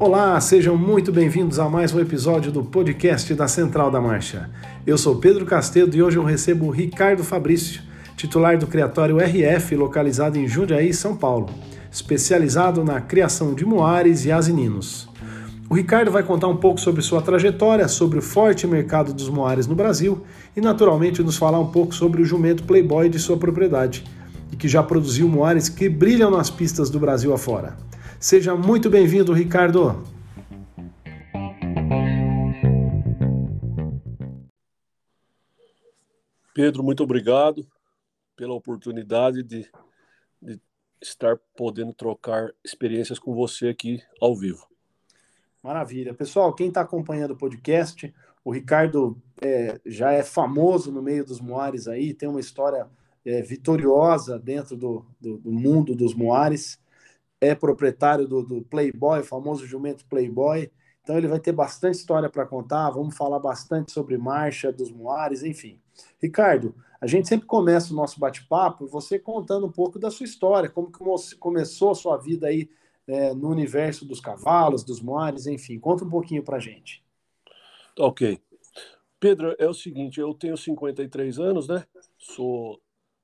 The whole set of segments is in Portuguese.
Olá, sejam muito bem-vindos a mais um episódio do podcast da Central da Marcha. Eu sou Pedro Castedo e hoje eu recebo o Ricardo Fabrício, titular do Criatório RF, localizado em Jundiaí, São Paulo, especializado na criação de moares e asininos. O Ricardo vai contar um pouco sobre sua trajetória, sobre o forte mercado dos moares no Brasil e, naturalmente, nos falar um pouco sobre o jumento Playboy de sua propriedade e que já produziu moares que brilham nas pistas do Brasil afora. Seja muito bem-vindo, Ricardo. Pedro, muito obrigado pela oportunidade de, de estar podendo trocar experiências com você aqui ao vivo. Maravilha. Pessoal, quem está acompanhando o podcast, o Ricardo é, já é famoso no meio dos moares aí, tem uma história é, vitoriosa dentro do, do, do mundo dos moares é proprietário do, do Playboy, o famoso jumento Playboy. Então ele vai ter bastante história para contar. Vamos falar bastante sobre marcha dos Moares, enfim. Ricardo, a gente sempre começa o nosso bate-papo você contando um pouco da sua história, como que começou a sua vida aí é, no universo dos cavalos, dos Moares, enfim. Conta um pouquinho para gente. Ok. Pedro, é o seguinte, eu tenho 53 anos, né? Sou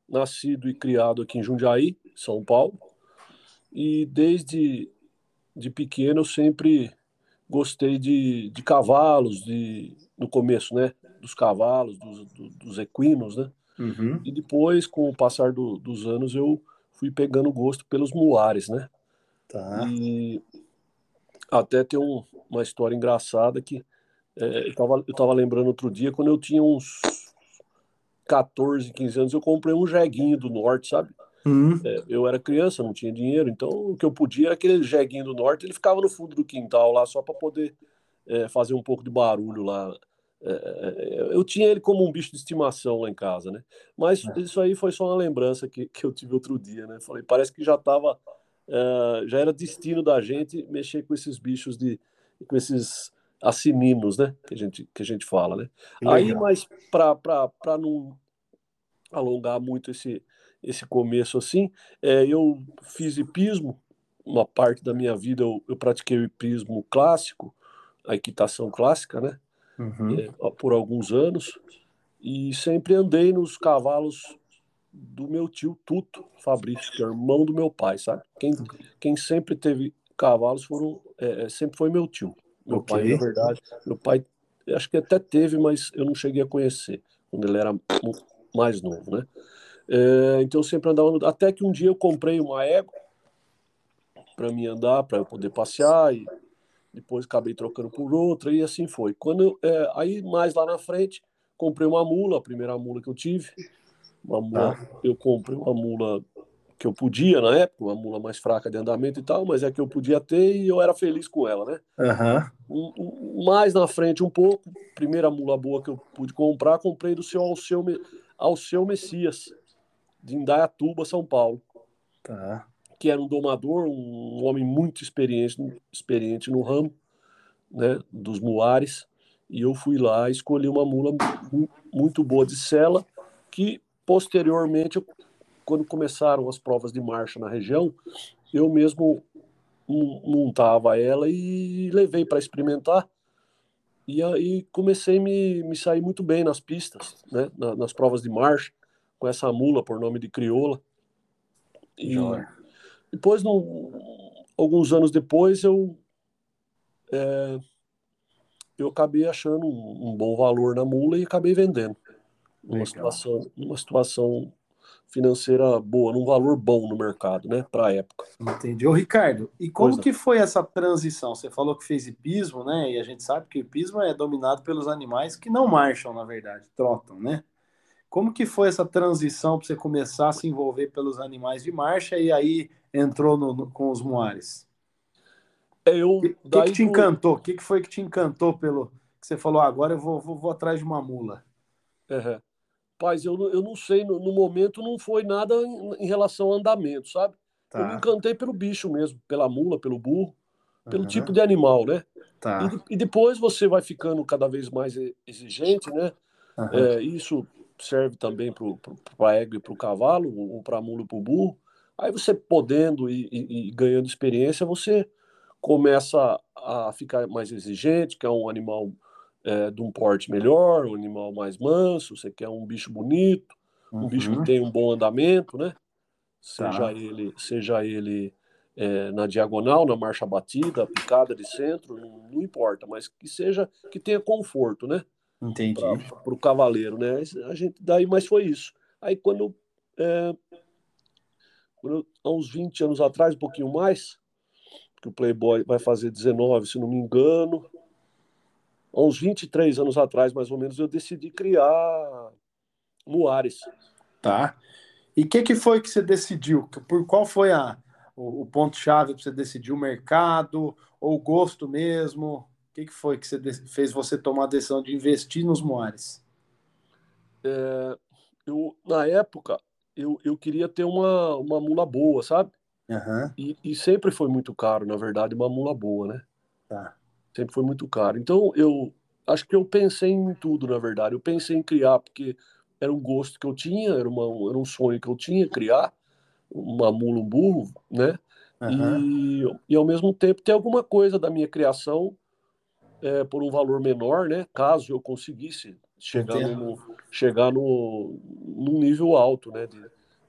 nascido e criado aqui em Jundiaí, São Paulo. E desde de pequeno eu sempre gostei de, de cavalos, de, no começo, né? Dos cavalos, dos, dos equinos, né? Uhum. E depois, com o passar do, dos anos, eu fui pegando gosto pelos muares, né? Tá. E até tem um, uma história engraçada que é, eu, tava, eu tava lembrando outro dia, quando eu tinha uns 14, 15 anos, eu comprei um jeguinho do norte, sabe? Uhum. É, eu era criança, não tinha dinheiro, então o que eu podia era aquele jeguinho do norte, ele ficava no fundo do quintal lá só para poder é, fazer um pouco de barulho lá. É, é, eu tinha ele como um bicho de estimação lá em casa, né? Mas é. isso aí foi só uma lembrança que, que eu tive outro dia, né? Falei, parece que já estava, é, já era destino da gente mexer com esses bichos de, com esses assininos, né? Que a gente, que a gente fala, né? Aí, mas para não alongar muito esse, esse começo assim. É, eu fiz hipismo, uma parte da minha vida eu, eu pratiquei o hipismo clássico, a equitação clássica, né? Uhum. É, por alguns anos. E sempre andei nos cavalos do meu tio Tuto Fabrício, que é irmão do meu pai, sabe? Quem, quem sempre teve cavalos foram, é, é sempre foi meu tio. Meu okay. pai, na verdade, meu pai, acho que até teve, mas eu não cheguei a conhecer quando ele era mais novo, né? É, então eu sempre andava até que um dia eu comprei uma égua para mim andar, para eu poder passear e depois acabei trocando por outra e assim foi. Quando é, aí mais lá na frente comprei uma mula, a primeira mula que eu tive, uma mula, ah. eu comprei uma mula que eu podia na época, uma mula mais fraca de andamento e tal, mas é que eu podia ter e eu era feliz com ela, né? Uhum. Um, um, mais na frente um pouco, primeira mula boa que eu pude comprar, comprei do seu Alceu, Alceu Messias, de Indaiatuba, São Paulo. Tá. Que era um domador, um homem muito experiente, experiente no ramo né, dos muares. E eu fui lá e escolhi uma mula muito boa de sela, que posteriormente, quando começaram as provas de marcha na região, eu mesmo montava ela e levei para experimentar. E aí comecei a me, me sair muito bem nas pistas, né, nas provas de marcha com essa mula por nome de crioula. E depois, alguns anos depois, eu é, eu acabei achando um, um, bom valor na mula e acabei vendendo. Numa situação, numa situação financeira boa, num valor bom no mercado, né, para a época. Entendi. Ô, Ricardo, e como pois que não. foi essa transição? Você falou que fez hipismo, né? E a gente sabe que o hipismo é dominado pelos animais que não marcham, na verdade, trotam, né? Como que foi essa transição para você começar a se envolver pelos animais de marcha e aí entrou no, no, com os moares? É, eu, o que, que, que, te encantou? O que, que foi que te encantou pelo que você falou? Ah, agora eu vou, vou, vou atrás de uma mula. Uhum. Paz, eu, eu não sei, no, no momento não foi nada em, em relação ao andamento, sabe? Tá. Eu me encantei pelo bicho mesmo, pela mula, pelo burro, pelo uhum. tipo de animal, né? Tá. E, e, depois você vai ficando cada vez mais exigente, né? Uhum. É, isso serve também para a égua e para o cavalo, ou para a mula e para o burro. Aí você podendo e, e, e, ganhando experiência, você começa a ficar mais exigente, quer um animal é, de um porte melhor, um animal mais manso, você quer um bicho bonito, um uhum. bicho que tem um bom andamento, né? Seja tá. ele, seja ele é, na diagonal, na marcha batida, picada de centro, não, não, importa, mas que seja que tenha conforto, né? Entendi. Para o cavaleiro, né? A gente daí, mas foi isso. Aí quando, é, quando há uns 20 anos atrás, um pouquinho mais, que o Playboy vai fazer 19, se não me engano, há uns 23 anos atrás, mais ou menos, eu decidi criar Muares. Tá. E o que, que foi que você decidiu? Por qual foi a, o, o ponto-chave para você decidir o mercado ou o gosto mesmo? O que, que foi que você fez você tomar a decisão de investir nos Moares? É, eu, na época, eu, eu queria ter uma, uma mula boa, sabe? Uhum. E, e, sempre foi muito caro, na verdade, uma mula boa, né? Tá. Sempre foi muito caro. Então, eu acho que eu pensei em tudo, na verdade. Eu pensei em criar, porque era um gosto que eu tinha, era, uma, era um sonho que eu tinha, criar uma mula, um burro, né? Uhum. E, e ao mesmo tempo ter alguma coisa da minha criação é, por um valor menor, né? Caso eu conseguisse chegar no, chegar no num nível alto, né? De,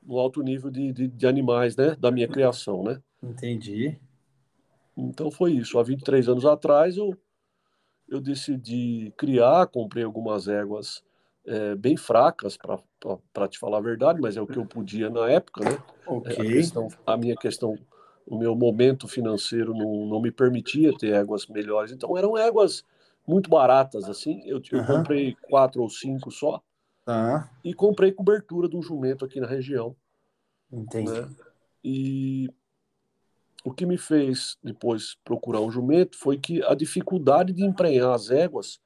no alto nível de, de, de, animais, né? Da minha criação, né? Entendi. Então foi isso. Há 23 anos atrás eu eu decidi criar, comprei algumas éguas é, bem fracas, para te falar a verdade, mas é o que eu podia na época, né? Ok. A, questão, a minha questão, o meu momento financeiro não, não me permitia ter éguas melhores, então eram éguas muito baratas, assim. Eu, eu uhum. comprei quatro ou cinco só. Tá. E comprei cobertura de um jumento aqui na região. Entendi. Né? E o que me fez depois procurar um jumento foi que a dificuldade de emprenhar as éguas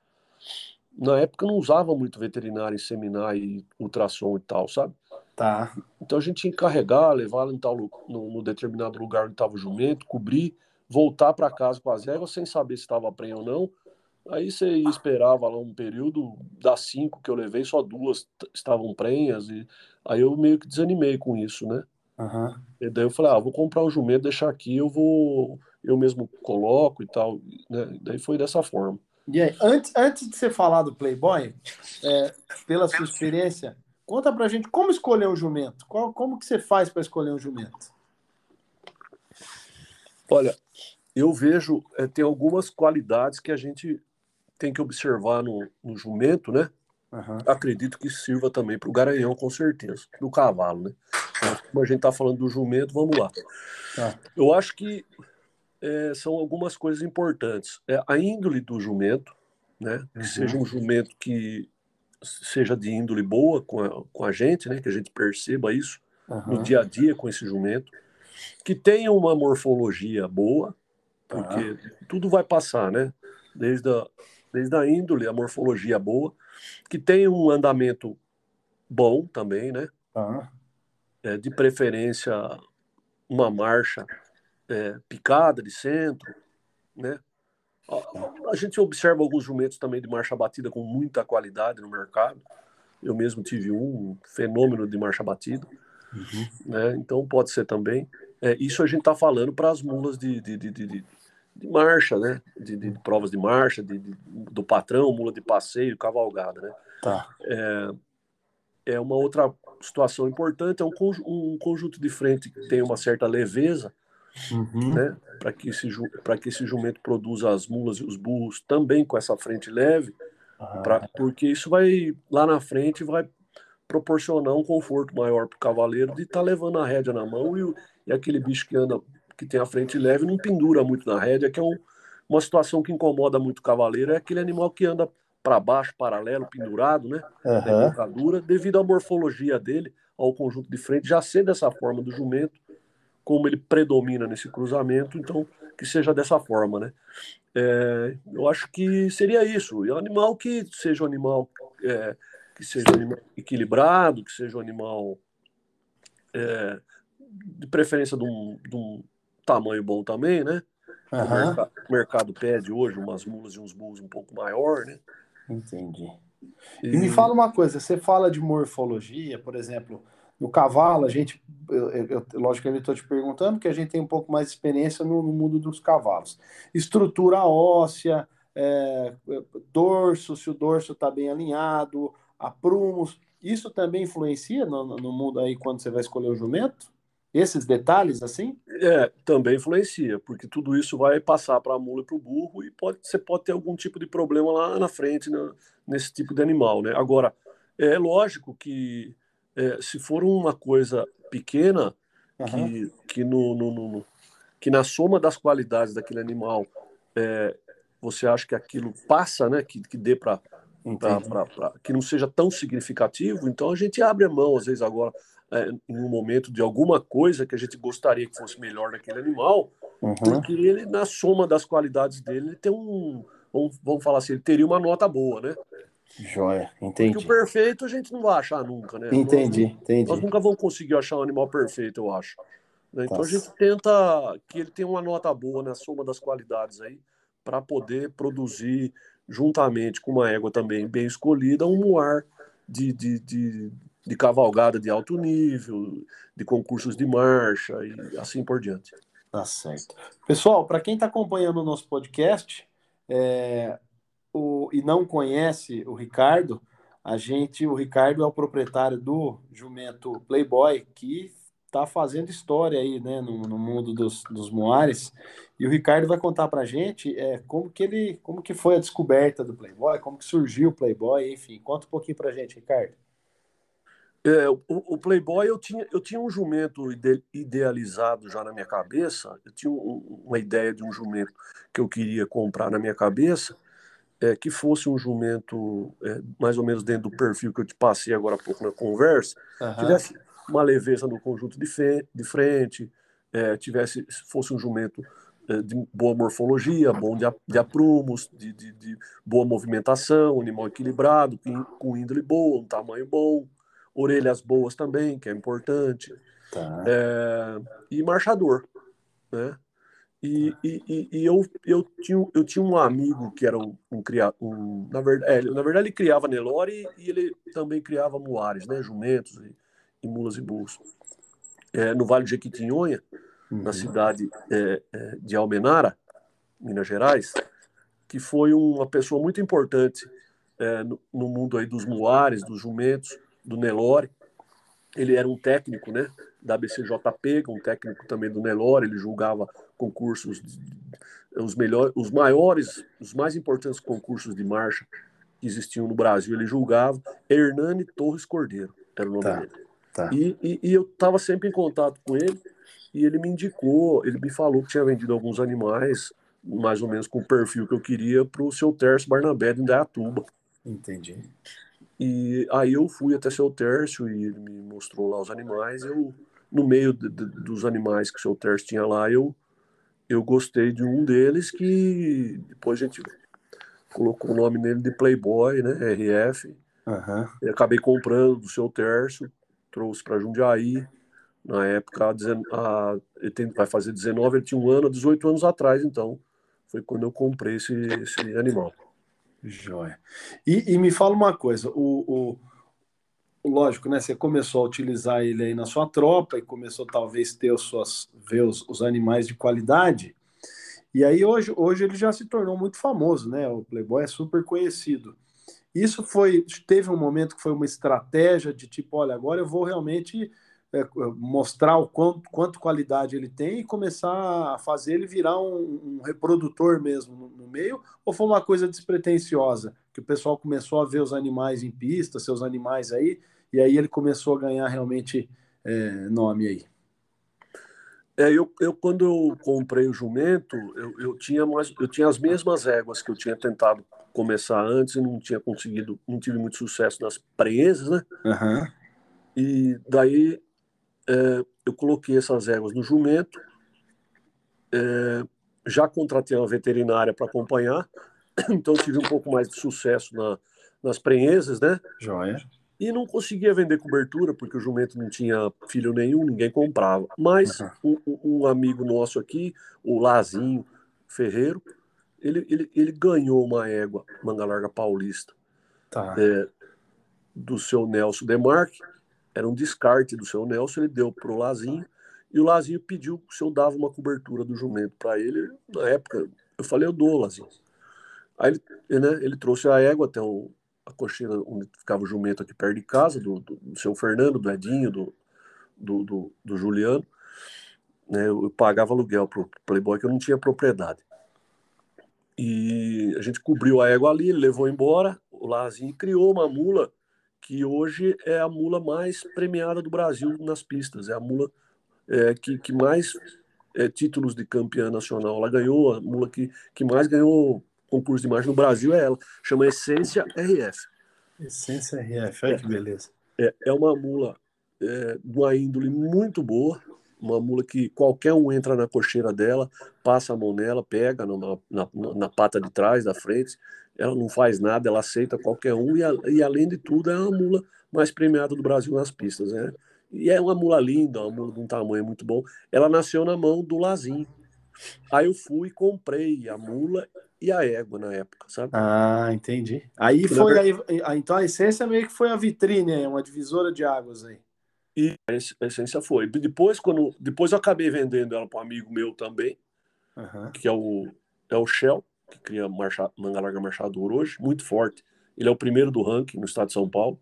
na época não usava muito veterinário inseminar e ultrassom e tal, sabe? Tá. Então a gente tinha que carregar, levar em tal, no, no determinado lugar onde estava o jumento, cobrir, voltar para casa com as éguas sem saber se estava prenha ou não. Aí você esperava lá um período, das cinco que eu levei, só duas estavam prenhas, e aí eu meio que desanimei com isso, né? Uhum. E daí eu falei, ah, vou comprar um jumento, deixar aqui, eu vou, eu mesmo coloco e tal, né? Daí foi dessa forma. E aí, antes, antes de você falar do Playboy, é, pela sua experiência, conta pra gente como escolher um jumento. Qual, como que você faz para escolher um jumento? Olha, eu vejo, é, tem algumas qualidades que a gente tem que observar no, no jumento, né? Uhum. Acredito que sirva também para o garanhão, com certeza, do cavalo, né? como a gente está falando do jumento, vamos lá. Tá. Eu acho que é, são algumas coisas importantes. É, a índole do jumento, né? Que uhum. seja um jumento que seja de índole boa com a, com a gente, né? Que a gente perceba isso uhum. no dia a dia com esse jumento. Que tenha uma morfologia boa, tá. porque tudo vai passar, né? Desde a, desde a índole, a morfologia boa. Que tenha um andamento bom também, né? É, de preferência, uma marcha é, picada de centro, né? A, a, gente observa alguns jumentos também de marcha batida com muita qualidade no mercado. Eu mesmo tive um, um fenômeno de marcha batida, uhum. né? Então pode ser também. É, isso a gente está falando para as mulas de, de, de, de, marcha, né? De, provas de marcha, de, do patrão, mula de passeio, cavalgada, né? Tá. É, é uma outra situação importante, é um, um conjunto de frente que tem uma certa leveza, uhum. né? Para que, esse, que esse jumento produza as mulas e os burros também com essa frente leve, uhum. pra, porque isso vai, lá na frente, vai proporcionar um conforto maior para o cavaleiro de estar tá levando a rédea na mão e, e, aquele bicho que anda, que tem a frente leve, não pendura muito na rédea, que é um, uma situação que incomoda muito o cavaleiro, é aquele animal que anda para baixo, paralelo, pendurado, né? Uhum. devido à morfologia dele, ao conjunto de frente, já ser dessa forma do jumento, como ele predomina nesse cruzamento, então que seja dessa forma, né? É, eu acho que seria isso. E um animal que seja um animal é, que seja um animal equilibrado, que seja um animal é, de preferência de um, de um, tamanho bom também, né? Uhum. O, mercado, o, mercado, pede hoje umas mulas e uns bulls um pouco maior, né? Entendi. E... e me fala uma coisa, você fala de morfologia, por exemplo, no cavalo, a gente, eu, eu, logicamente, estou te perguntando, que a gente tem um pouco mais de experiência no, no mundo dos cavalos. Estrutura óssea, é, dorso, se o dorso está bem alinhado, aprumos, isso também influencia no, no mundo aí quando você vai escolher o jumento? Esses detalhes, assim? É, também influencia, porque tudo isso vai passar para a mula e para o burro e pode, você pode ter algum tipo de problema lá na frente né, nesse tipo de animal, né? Agora, é lógico que é, se for uma coisa pequena, uhum. que, que, no, no, no, que na soma das qualidades daquele animal é, você acha que aquilo passa, né? Que, que dê para que não seja tão significativo, então a gente abre a mão, às vezes, agora, é, em um momento de alguma coisa que a gente gostaria que fosse melhor naquele animal, uhum. porque ele, na soma das qualidades dele, ele tem um. Vamos, vamos falar assim, ele teria uma nota boa, né? Joia, entendi. Porque o perfeito a gente não vai achar nunca, né? Entendi, nós, entendi. Nós nunca vamos conseguir achar um animal perfeito, eu acho. Né? Então tá. a gente tenta que ele tenha uma nota boa na soma das qualidades aí, para poder produzir, juntamente com uma égua também bem escolhida, um muar de, de, de, de cavalgada de alto nível, de concursos de marcha e assim por diante. Tá certo. Pessoal, para quem está acompanhando o nosso podcast é, o, e não conhece o Ricardo, a gente, o Ricardo é o proprietário do jumento Playboy, que está fazendo história aí, né, no, no mundo dos, dos Moares. E o Ricardo vai contar para a gente é, como que ele, como que foi a descoberta do Playboy, como que surgiu o Playboy, enfim. Conta um pouquinho para a gente, Ricardo. É, o, o, Playboy eu tinha, eu tinha um jumento ide, idealizado já na minha cabeça. Eu tinha um, uma ideia de um jumento que eu queria comprar na minha cabeça, é, que fosse um jumento é, mais ou menos dentro do perfil que eu te passei agora há pouco na conversa, uhum. tivesse uma leveza no conjunto de, fe, de frente, é, tivesse fosse um jumento é, de boa morfologia, bom de, de aprumos, de, de, de, boa movimentação, animal equilibrado, com, com índole boa, um tamanho bom, orelhas boas também, que é importante, tá. é, e marchador, né? E, e, e, eu, eu, tinha, eu tinha um amigo que era um, um criado, um, na, verdade, é, na verdade ele criava Nelore e ele também criava muares, né, jumentos e, e mulas e burros. É, no Vale de Jequitinhonha, uhum. na cidade é, é, de Almenara, Minas Gerais, que foi uma pessoa muito importante é, no, no, mundo aí dos muares, dos jumentos, do Nelore. Ele era um técnico, né, da BCJP, um técnico também do Nelore, ele julgava concursos, os melhores, os maiores, os mais importantes concursos de marcha que existiam no Brasil, ele julgava. Hernani Torres Cordeiro era o nome tá. dele. Tá. E, e, e, eu estava sempre em contato com ele e ele me indicou, ele me falou que tinha vendido alguns animais, mais ou menos com o perfil que eu queria, para o seu Tércio Barnabé de Indaiatuba. Entendi. E aí eu fui até seu Tércio e ele me mostrou lá os animais. Eu, no meio de, de, dos animais que o seu Tércio tinha lá, eu, eu gostei de um deles que depois a gente colocou o nome nele de Playboy, né? RF. Uhum. E acabei comprando do seu Tércio trouxe para Jundiaí. Na época, a, ele tem, vai fazer 19, ele tinha um ano, 18 anos atrás, então. Foi quando eu comprei esse, esse animal. Joia. E, e me fala uma coisa, o, o, lógico, né? Você começou a utilizar ele aí na sua tropa e começou talvez ter os suas, ver os, os animais de qualidade. E aí hoje, hoje ele já se tornou muito famoso, né? O Playboy é super conhecido. Isso foi, teve um momento que foi uma estratégia de tipo, olha, agora eu vou realmente é, mostrar o quanto, quanto qualidade ele tem e começar a fazer ele virar um, um reprodutor mesmo no, no, meio, ou foi uma coisa despretensiosa, que o pessoal começou a ver os animais em pista, seus animais aí, e aí ele começou a ganhar realmente é, nome aí. É, eu, eu quando eu comprei o jumento, eu, eu, tinha mais, eu tinha as mesmas éguas que eu tinha tentado começar antes e não tinha conseguido, não tive muito sucesso nas presas, né? Uhum. E daí é, eu coloquei essas éguas no jumento, é, já contratei uma veterinária para acompanhar, então tive um pouco mais de sucesso na, nas prenhesas, né? Joia. E não conseguia vender cobertura, porque o jumento não tinha filho nenhum, ninguém comprava. Mas uhum. um, um, amigo nosso aqui, o Lazinho Ferreiro, ele, ele, ele ganhou uma égua, manga larga paulista, tá. é, do seu Nelson Demarque, era um descarte do seu Nelson, ele deu pro Lazinho, e o Lazinho pediu se eu dava uma cobertura do jumento para ele. Na época, eu falei, eu dou, Lazinho. Aí ele, né, ele trouxe a égua até o, a cocheira onde ficava o jumento aqui perto de casa, do, do, do seu Fernando, do Edinho, do, do, do, do Juliano. Né, eu, pagava aluguel pro Playboy, que eu não tinha propriedade. E a gente cobriu a égua ali, levou embora, o Lazinho criou uma mula que hoje é a mula mais premiada do Brasil nas pistas, é a mula é, que, que mais é, títulos de campeã nacional. Ela ganhou, a mula que, que mais ganhou concurso de imagem no Brasil é ela, chama Essência RF. Essência RF, olha é, que beleza. É, é uma mula é, de uma índole muito boa, uma mula que qualquer um entra na cocheira dela, passa a mão nela, pega na, na, na pata de trás, da frente, ela não faz nada, ela aceita qualquer um, e, a, e além de tudo, é a mula mais premiada do Brasil nas pistas, né? E é uma mula linda, uma mula de um tamanho muito bom. Ela nasceu na mão do Lazinho. Aí eu fui e comprei a mula e a égua na época, sabe? Ah, entendi. Aí foi aí, então a essência meio que foi a vitrine, uma divisora de águas aí. E a essência foi. Depois, quando, depois eu acabei vendendo ela para um amigo meu também, uhum. que é o, é o Shell, que cria marcha, manga larga marchador hoje, muito forte. Ele é o primeiro do ranking no estado de São Paulo.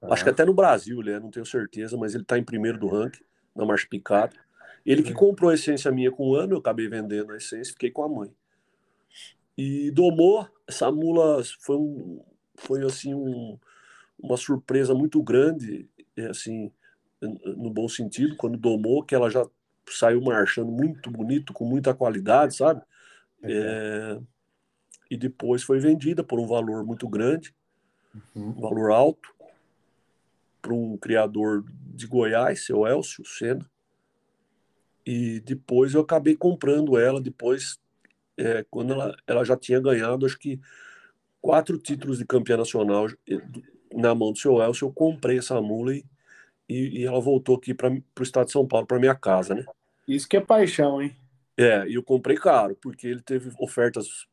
Uhum. Acho que até no Brasil ele é, não tenho certeza, mas ele está em primeiro do ranking, na marcha picada. Ele que comprou a essência minha com um ano, eu acabei vendendo a essência, fiquei com a mãe. E domou, essa mula foi, um, foi assim um, uma surpresa muito grande, assim, no bom sentido, quando domou, que ela já saiu marchando muito bonito, com muita qualidade, sabe? É, e depois foi vendida por um valor muito grande, uhum. um valor alto, para um criador de Goiás, seu Elcio Sena. E depois eu acabei comprando ela, depois, é, quando ela, ela já tinha ganhado, acho que quatro títulos de campeã nacional na mão do seu Elcio, eu comprei essa mula e e, e ela voltou aqui para o estado de São Paulo, para minha casa, né? Isso que é paixão, hein? É, e eu comprei caro, porque ele teve ofertas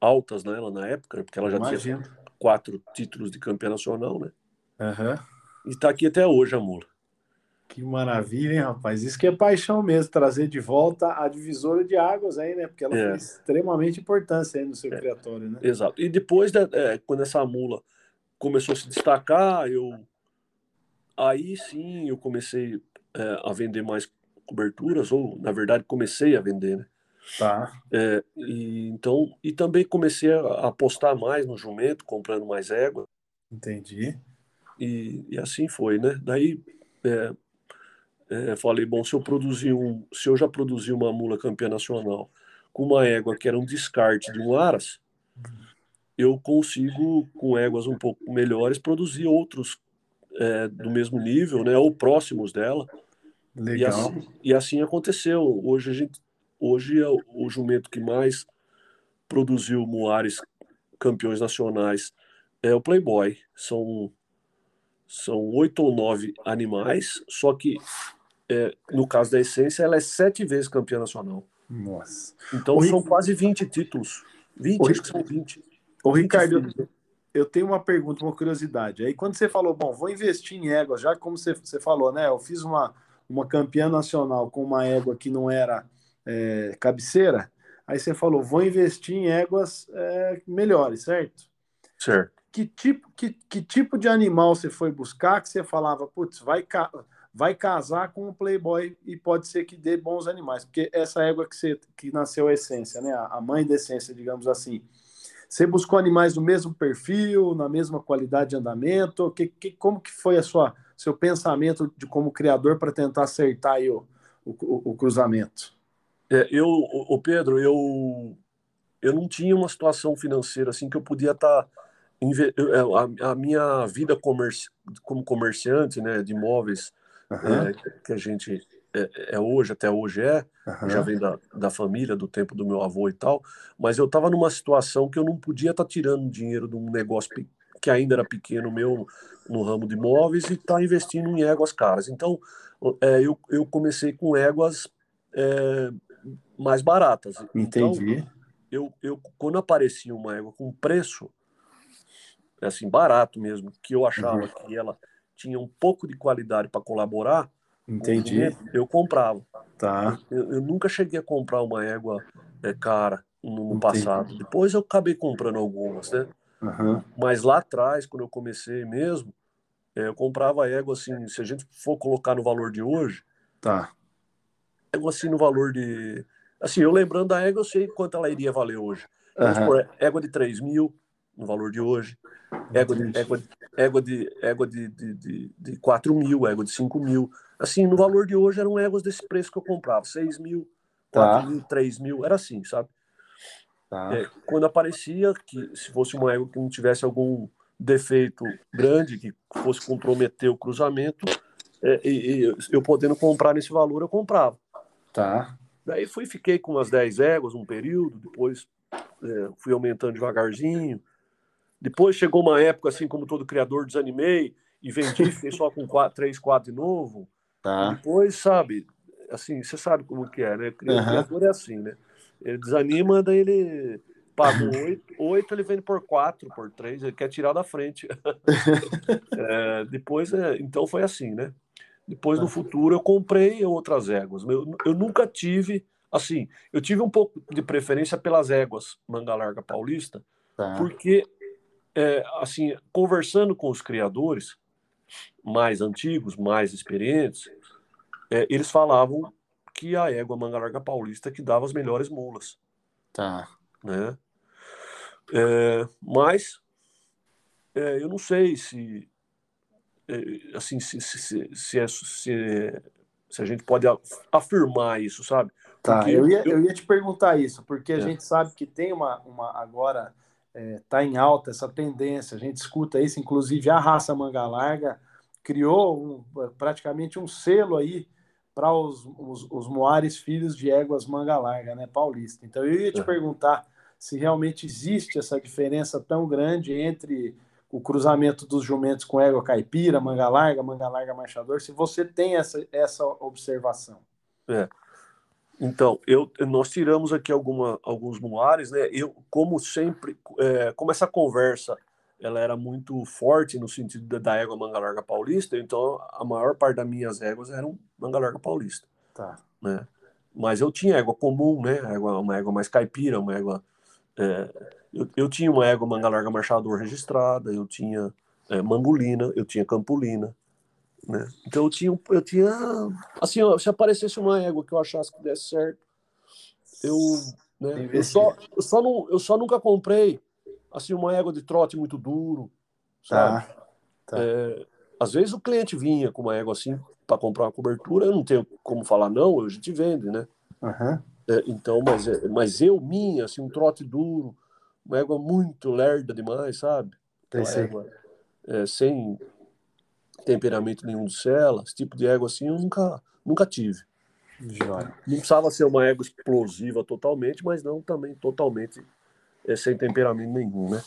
altas nela na época, né? porque ela já Imagina. tinha quatro títulos de campeã nacional, né? Uhum. E tá aqui até hoje a mula. Que maravilha, hein, rapaz? Isso que é paixão mesmo, trazer de volta a divisora de águas aí, né? Porque ela é. foi extremamente importante aí no seu é. criatório, né? Exato. E depois, da, é, quando essa mula começou a se destacar, eu Aí sim eu comecei é, a vender mais coberturas, ou na verdade comecei a vender, né? Tá. É, e, então, e também comecei a apostar mais no jumento, comprando mais égua. Entendi. E, e assim foi, né? Daí é, é, falei, bom, se eu produzir um, se eu já produzi uma mula campeã nacional com uma égua que era um descarte de um aras, eu consigo, com éguas um pouco melhores, produzir outros é, do mesmo nível, né, ou próximos dela. Legal. E assim, e assim aconteceu. Hoje a gente, hoje é o jumento que mais produziu muares campeões nacionais é o Playboy. São são oito ou nove animais, só que é, no caso da essência ela é sete vezes campeã nacional. Nossa. Então o são Ric... quase 20 títulos. 20, o acho que são 20. O Ricardo, eu tenho uma pergunta, uma curiosidade. Aí quando você falou, bom, vou investir em éguas, já como você, você falou, né? Eu fiz uma, uma campeã nacional com uma égua que não era é, cabeceira. Aí você falou, vou investir em éguas é, melhores, certo? Certo. Que tipo, que, que tipo de animal você foi buscar que você falava, putz, vai, ca vai casar com o Playboy e pode ser que dê bons animais? Porque essa égua que, você, que nasceu a essência, né? A mãe da essência, digamos assim você buscou animais do mesmo perfil, na mesma qualidade de andamento? Que, que, como que foi a sua seu pensamento de como criador para tentar acertar aí o, o, o cruzamento? É, eu, o Pedro, eu eu não tinha uma situação financeira assim que eu podia estar tá, é, a, a, minha vida comerci, como comerciante, né, de imóveis uhum. é, que a gente é, é, hoje, até hoje é, uhum. já vem da, da família, do tempo do meu avô e tal, mas eu estava numa situação que eu não podia estar tá tirando dinheiro de um negócio que ainda era pequeno meu no ramo de imóveis e estar tá investindo em éguas caras. Então, é, eu, eu comecei com éguas é, mais baratas. Então, Entendi. Então, eu, eu, quando aparecia uma égua com preço, assim, barato mesmo, que eu achava uhum. que ela tinha um pouco de qualidade para colaborar, Entendi. eu comprava. Tá. Eu, eu, nunca cheguei a comprar uma égua é, cara no, no passado. Depois eu acabei comprando algumas, né? Uhum. Mas lá atrás, quando eu comecei mesmo, é, eu comprava égua assim, se a gente for colocar no valor de hoje, tá. égua assim no valor de. Assim, eu lembrando da égua, eu sei quanto ela iria valer hoje. Uhum. Supor, égua de 3 mil no valor de hoje. Égua de, égua, de, égua, de, égua de, de, de, de 4 mil, égua de 5 mil. Assim, no valor de hoje eram éguas desse preço que eu comprava. 6 mil, 4 tá. mil, 3 mil, era assim, sabe? Tá. É, quando aparecia que se fosse uma égua que não tivesse algum defeito grande que fosse comprometer o cruzamento, é, e, e, eu podendo comprar nesse valor, eu comprava. Tá. Daí fui, fiquei com umas 10 éguas um período, depois é, fui aumentando devagarzinho. Depois chegou uma época, assim como todo criador, desanimei e vendi, fiquei só com quatro, três, quatro de novo. Tá. Depois, sabe, assim, você sabe como que é, né? O criador uhum. é assim, né? Ele desanima, daí ele paga oito, oito ele vende por quatro, por três, ele quer tirar da frente. é, depois, é, então foi assim, né? Depois, no futuro, eu comprei outras éguas. Eu, eu nunca tive, assim, eu tive um pouco de preferência pelas éguas manga larga paulista, tá. porque, é, assim, conversando com os criadores mais antigos, mais experientes, é, eles falavam que a égua manga larga paulista que dava as melhores mulas. Tá. Né? É, mas é, eu não sei se é, assim se, se, se, é, se, se, a gente pode afirmar isso, sabe? Tá, eu ia, eu... eu ia te perguntar isso, porque a é. gente sabe que tem uma, uma agora está é, em alta essa tendência, a gente escuta isso, inclusive a raça manga larga criou um, praticamente um selo aí para os, os, os Moares filhos de éguas manga larga, né, paulista. Então eu ia te é. perguntar se realmente existe essa diferença tão grande entre o cruzamento dos jumentos com égua caipira, manga larga, manga larga marchador, se você tem essa, essa observação. É. Então, eu, nós tiramos aqui alguma, alguns moares, né? Eu, como sempre, é, como essa conversa ela era muito forte no sentido da, da égua manga larga paulista, então a maior parte das minhas éguas eram manga larga paulista. Tá. Né? Mas eu tinha égua comum, né? Égua, uma égua mais caipira, uma égua. É, eu, eu tinha uma égua manga larga marchador registrada, eu tinha é, mangolina, eu tinha campulina. Né? Então eu tinha, eu tinha. Assim, se aparecesse uma égua que eu achasse que desse certo, eu. Né, eu, só, eu, só não, eu só nunca comprei assim, uma égua de trote muito duro, sabe? Tá, tá. É, às vezes o cliente vinha com uma égua assim para comprar uma cobertura, eu não tenho como falar não, a gente vende, né? Uhum. É, então, mas, é, mas eu, minha, assim, um trote duro, uma égua muito lerda demais, sabe? Égua, é, sem temperamento nenhum de cela, esse tipo de égua assim eu nunca, nunca tive. Joia. Não precisava ser uma égua explosiva totalmente, mas não também totalmente é sem temperamento nenhum, né?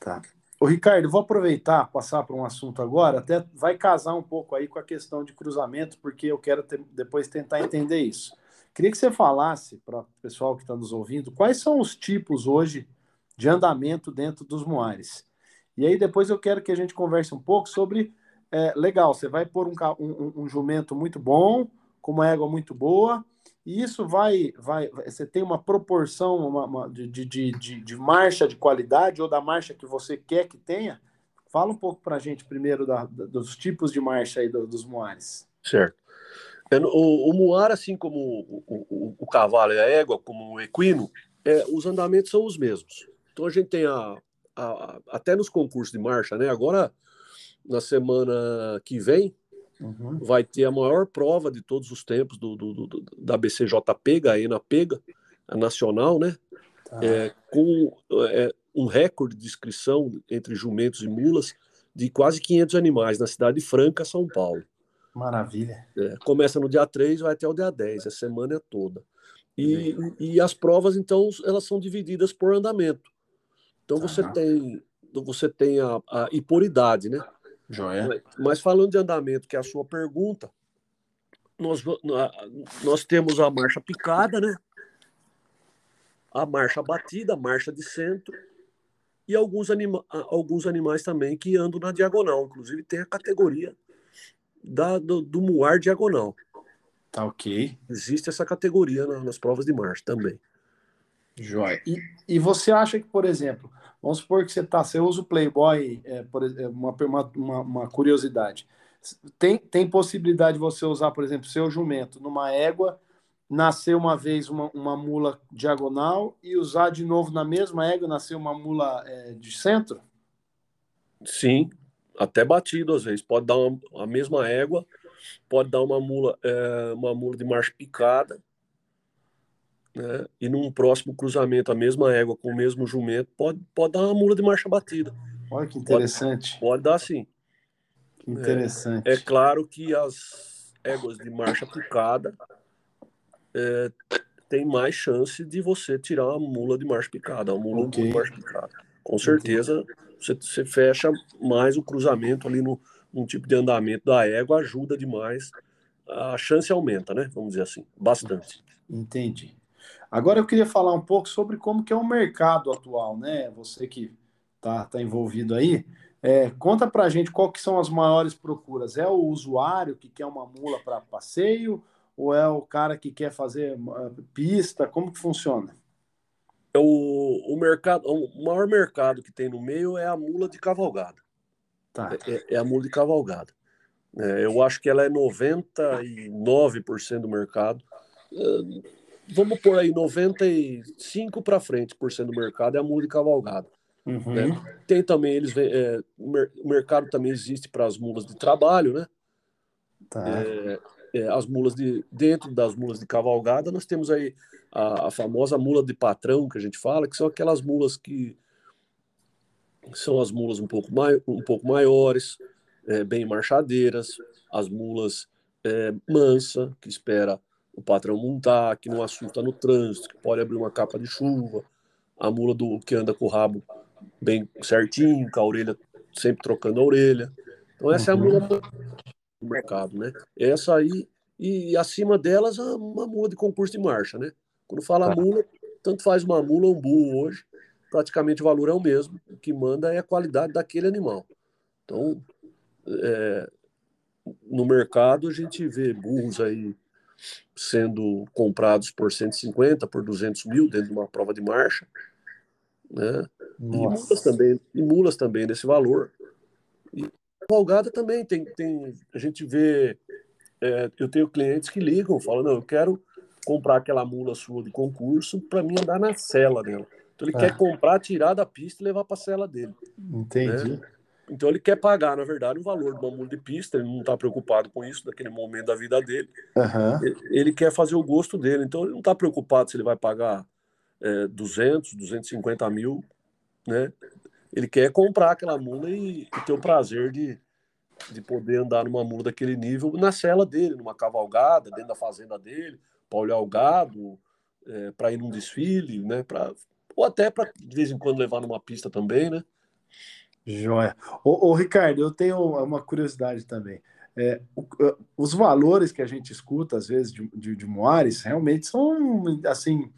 Tá. O Ricardo, vou aproveitar, passar para um assunto agora, até vai casar um pouco aí com a questão de cruzamento, porque eu quero ter, depois tentar entender isso. Queria que você falasse para o pessoal que está nos ouvindo quais são os tipos hoje de andamento dentro dos moares. E aí depois eu quero que a gente converse um pouco sobre. É, legal, você vai pôr um, um, um jumento muito bom, com uma égua muito boa, e isso vai, vai, você tem uma proporção uma, uma, de, de, de, de, marcha de qualidade ou da marcha que você quer que tenha? Fala um pouco para a gente primeiro da, da, dos tipos de marcha aí do, dos moares. Certo. É, o, o moar, assim como o, o, o, cavalo e a égua, como o equino, é, os andamentos são os mesmos. Então a gente tem a, a, até nos concursos de marcha, né? Agora, na semana que vem, Uhum. Vai ter a maior prova de todos os tempos do, do, do da BCJP, a ENA Pega, a nacional, né? Tá. É, com é, um recorde de inscrição entre jumentos e mulas de quase 500 animais na cidade de Franca, São Paulo. Maravilha. É, começa no dia 3 vai até o dia 10, a semana é toda. E, e as provas, então, elas são divididas por andamento. Então, você tem você tem a, a e por idade, né? Joia. Mas falando de andamento, que é a sua pergunta, nós, nós temos a marcha picada, né? A marcha batida, a marcha de centro e alguns, anima alguns animais também que andam na diagonal. Inclusive tem a categoria da, do, do muar diagonal. Tá ok. Existe essa categoria na, nas provas de marcha também. Joia. E, e você acha que, por exemplo, vamos supor que você tá, você usa o Playboy, é, por uma, uma, uma curiosidade. Tem, tem possibilidade de você usar, por exemplo, seu jumento numa égua, nascer uma vez uma, uma mula diagonal e usar de novo na mesma égua, nascer uma mula é, de centro? Sim, até batido às vezes. Pode dar uma, a mesma égua, pode dar uma mula, é, uma mula de marcha picada, né? E num próximo cruzamento, a mesma égua com o mesmo jumento, pode, pode dar uma mula de marcha batida. Olha que interessante. Pode, pode dar sim. Que interessante. É, é, claro que as éguas de marcha picada é, tem mais chance de você tirar uma mula de marcha picada, uma mula okay. de marcha picada. Com certeza, você, você, fecha mais o cruzamento ali no, num tipo de andamento da égua, ajuda demais. A chance aumenta, né? Vamos dizer assim, bastante. Entendi. Agora eu queria falar um pouco sobre como que é o mercado atual, né? Você que está tá envolvido aí, é, conta para a gente qual que são as maiores procuras. É o usuário que quer uma mula para passeio ou é o cara que quer fazer uh, pista? Como que funciona? É o, o mercado, o maior mercado que tem no meio é a mula de cavalgada. Tá. É, é, é a mula de cavalgada. É, eu acho que ela é 99% do mercado. Vamos por aí 95 para frente por cento do mercado é a mula de cavalgada. Uhum. Né? Tem também eles é, o mercado também existe para as mulas de trabalho, né? Tá. É, é, as mulas de dentro das mulas de cavalgada nós temos aí a, a, famosa mula de patrão que a gente fala, que são aquelas mulas que são as mulas um pouco, mai, um pouco maiores, é, bem marchadeiras, as mulas é, mansa que espera o patrão montar, que não assusta no trânsito, que pode abrir uma capa de chuva, a mula do que anda com o rabo bem certinho, com a orelha sempre trocando a orelha. Então essa uhum. é a mula do mercado, né? Essa aí e acima delas uma mula de concurso de marcha, né? Quando fala tá. mula, tanto faz uma mula ou um burro hoje, praticamente o valor é o mesmo. O que manda é a qualidade daquele animal. Então, é, no mercado a gente vê burros aí sendo comprados por 150, por 200 mil dentro de uma prova de marcha, né? E mulas também, e mulas também nesse valor. E cavalgada também tem, tem a gente vê, é, eu tenho clientes que ligam, falam, não, eu quero comprar aquela mula sua de concurso para mim andar na cela dela. Então ele ah. quer comprar, tirar da pista e levar para a cela dele. Entendi. Né? Então ele quer pagar, na verdade, o valor de uma mula de pista, ele não está preocupado com isso naquele momento da vida dele. Uhum. Ele, ele, quer fazer o gosto dele, então ele não está preocupado se ele vai pagar é, 200, 250 mil, né? Ele quer comprar aquela mula e, e ter o prazer de, de poder andar numa mula daquele nível na cela dele, numa cavalgada, dentro da fazenda dele, para olhar o gado, é, para ir num desfile, né? Pra, ou até para de vez em quando levar numa pista também, né? Joia. Ô, ô, Ricardo, eu tenho uma curiosidade também. É, o, os valores que a gente escuta, às vezes, de, de, de Moares, realmente são, assim,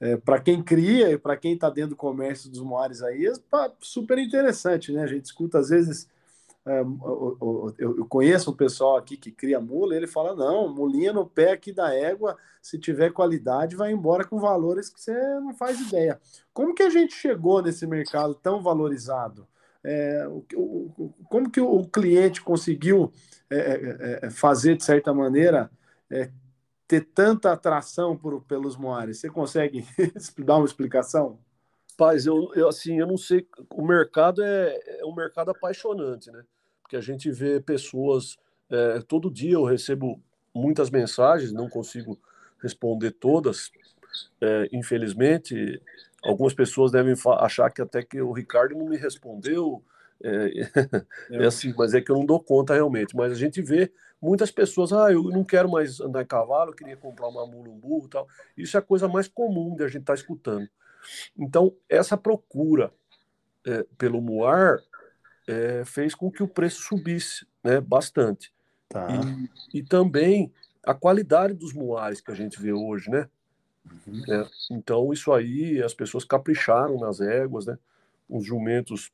é, para quem cria e para quem está dentro do comércio dos Moares aí, é super interessante, né? A gente escuta, às vezes, é, eu, eu, conheço um pessoal aqui que cria mula, ele fala: não, mulinha no pé aqui da égua, se tiver qualidade, vai embora com valores que você não faz ideia. Como que a gente chegou nesse mercado tão valorizado? É, o, o, como que o cliente conseguiu é, é, é fazer, de certa maneira, é, ter tanta atração por, pelos Moares? Você consegue dar uma explicação? Paz, eu, eu, assim, eu não sei, o mercado é, é um mercado apaixonante, né? Porque a gente vê pessoas, é, todo dia eu recebo muitas mensagens, não consigo responder todas, é, infelizmente, algumas pessoas devem achar que até que o Ricardo não me respondeu. É, é, assim, mas é que eu não dou conta realmente. Mas a gente vê muitas pessoas, ah, eu não quero mais andar em cavalo, eu queria comprar uma mula, um burro tal. Isso é a coisa mais comum de a gente estar tá escutando. Então, essa procura é, pelo muar é, fez com que o preço subisse né, bastante. Tá. E, e também a qualidade dos muares que a gente vê hoje, né? Uhum. É, então, isso aí, as pessoas capricharam nas éguas, né? uns jumentos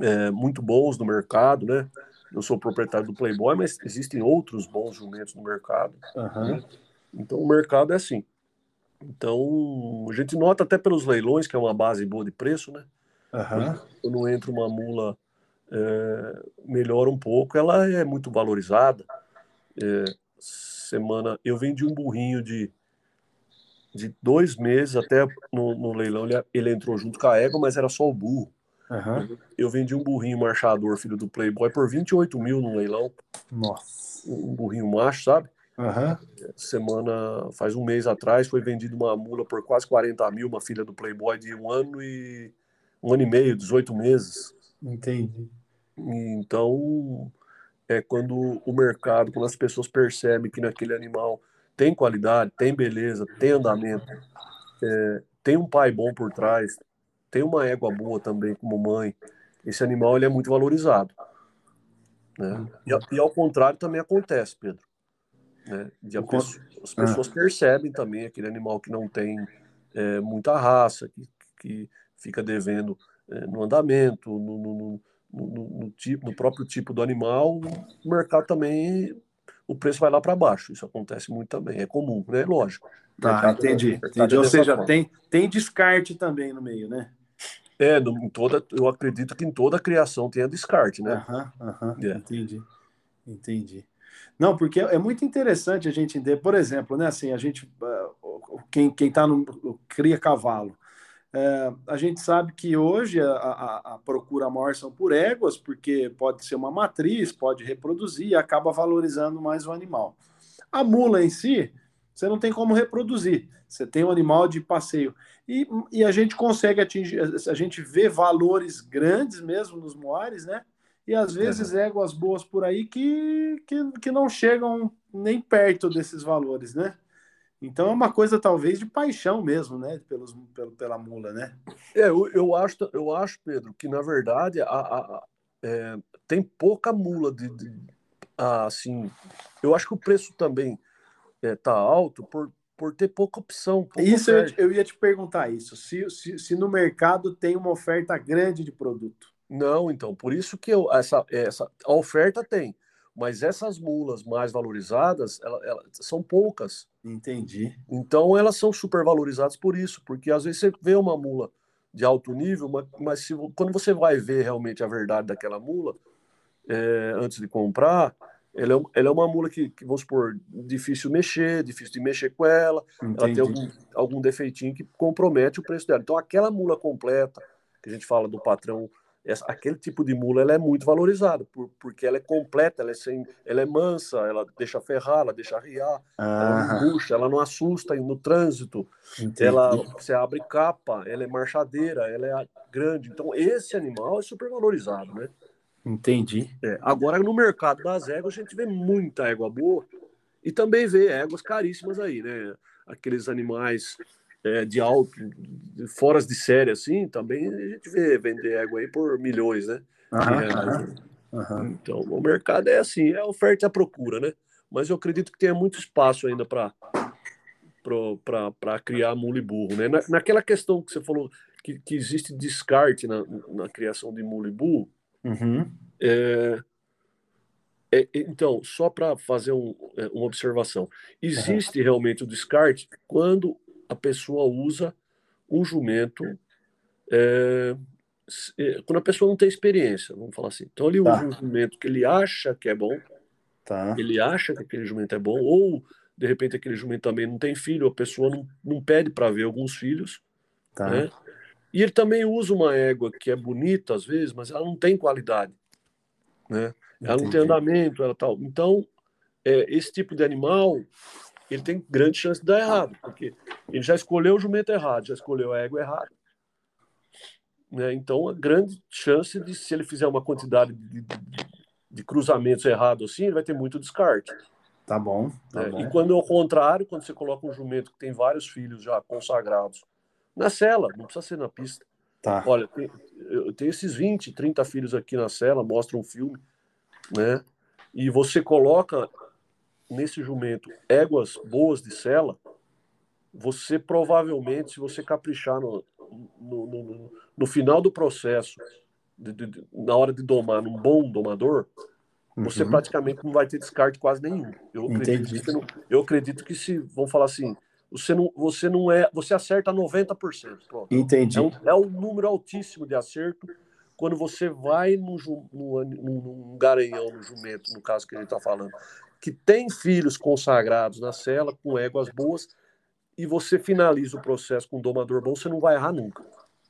é, muito bons no mercado, né? Eu sou proprietário do Playboy, mas existem outros bons jumentos no mercado. Uhum. Né? Então o mercado é assim. Então a gente nota até pelos leilões que é uma base boa de preço, né? Uhum. Quando entra uma mula é, melhora um pouco, ela é muito valorizada. É, semana eu vendi um burrinho de de dois meses até no, no leilão ele, ele, entrou junto com a égua, mas era só o burro. Uhum. Eu vendi um burrinho marchador, filho do Playboy, por 28 mil no leilão. Nossa. Um burrinho macho, sabe? Uhum. Semana, faz um mês atrás, foi vendido uma mula por quase 40 mil, uma filha do Playboy de um ano e um ano e meio, 18 meses. Entendi. Então, é quando o mercado, quando as pessoas percebem que naquele animal tem qualidade, tem beleza, tem andamento, é, tem um pai bom por trás, tem uma égua boa também como mãe, esse animal ele é muito valorizado. Né? E, e ao contrário também acontece, Pedro. Né? Pessoa, as pessoas ah. percebem também aquele animal que não tem é, muita raça, que, que fica devendo é, no andamento, no, no, no, no, tipo, no próprio tipo do animal, o mercado também o preço vai lá para baixo. Isso acontece muito também, é comum, né? Lógico. Tá, entendi. entendi. Ou seja, tem, tem descarte também no meio, né? É, no, em toda, eu acredito que em toda criação tenha descarte, né? Aham, aham, é. entendi. Entendi. Não, porque é muito interessante a gente entender, por exemplo, né, assim, a gente, ah, quem, quem tá no, cria cavalo, é, a gente sabe que hoje a, a, a, procura maior são por éguas, porque pode ser uma matriz, pode reproduzir e acaba valorizando mais o animal. A mula em si, você não tem como reproduzir. Você tem um animal de passeio. E, e a gente consegue atingir, a gente vê valores grandes mesmo nos moares, né? E às vezes é. éguas boas por aí que, que, que não chegam nem perto desses valores, né? Então é uma coisa talvez de paixão mesmo, né? Pelos, pelo, pela mula, né? É, eu, eu, acho, eu acho, Pedro, que na verdade a, a, a é, tem pouca mula de, de assim. Eu acho que o preço também é, tá alto por, por ter pouca opção. isso eu, eu, ia te perguntar isso. Se, se, se, no mercado tem uma oferta grande de produto. Não, então, por isso que eu, essa, essa a oferta tem. Mas essas mulas mais valorizadas, ela, ela, são poucas. Entendi. Então elas são supervalorizadas por isso, porque às vezes você vê uma mula de alto nível, mas, mas se, quando você vai ver realmente a verdade daquela mula, é, antes de comprar, ela é, ela é uma mula que, que, vamos supor, difícil mexer, difícil de mexer com ela, Entendi. ela tem algum, algum defeitinho que compromete o preço dela. Então aquela mula completa, que a gente fala do patrão essa, aquele tipo de mula ela é muito valorizada, por, porque ela é completa, ela é, sem, ela é mansa, ela deixa ferrar, ela deixa arriar, ela não puxa, ela não assusta no trânsito, Entendi. ela você abre capa, ela é marchadeira, ela é grande. Então, esse animal é super valorizado, né? Entendi. É, agora, no mercado das éguas, a gente vê muita égua boa e também vê éguas caríssimas aí, né? Aqueles animais é, de alto, de foras de série, assim, também a gente vê vender égua aí por milhões, né? Uhum, Então, o mercado é assim, é a oferta e a procura, né? Mas eu acredito que tenha muito espaço ainda para para criar mula e burro, né? Na, naquela questão que você falou que, que existe descarte na, na criação de mula e burro, uhum. é, é, então, só para fazer um, é, uma observação, existe uhum. realmente o descarte quando a pessoa usa um jumento é, é, quando a pessoa não tem experiência, vamos falar assim. Então ele tá. usa um jumento que ele acha que é bom, tá. ele acha que aquele jumento é bom, ou de repente aquele jumento também não tem filho, a pessoa não, não pede para ver alguns filhos, tá. né? E ele também usa uma égua que é bonita às vezes, mas ela não tem qualidade, né? Ela Entendi. não tem andamento, ela tal. Então, é, esse tipo de animal ele tem grande chance de dar errado, porque ele já escolheu o jumento errado, já escolheu a égua errada. Né? Então, a grande chance de, se ele fizer uma quantidade de, de, cruzamentos errados assim, ele vai ter muito descarte. Tá bom. Tá é, bom. E quando é o contrário, quando você coloca um jumento que tem vários filhos já consagrados na cela, não precisa ser na pista. Tá. Olha, eu tenho esses 20, 30 filhos aqui na cela, mostra um filme, né? E você coloca nesse jumento éguas boas de sela, você provavelmente, se você caprichar no, no, no, no final do processo, de, de, na hora de domar, num bom domador, você uhum. praticamente não vai ter descarte quase nenhum. Eu acredito, que, não, eu acredito que se, vamos falar assim, você não, você não é, você acerta 90%. Pronto. Entendi. É um, é um número altíssimo de acerto quando você vai no, no, no garanhão, no jumento, no caso que ele está falando, que tem filhos consagrados na cela, com éguas boas, e você finaliza o processo com um domador bom, você não vai errar nunca.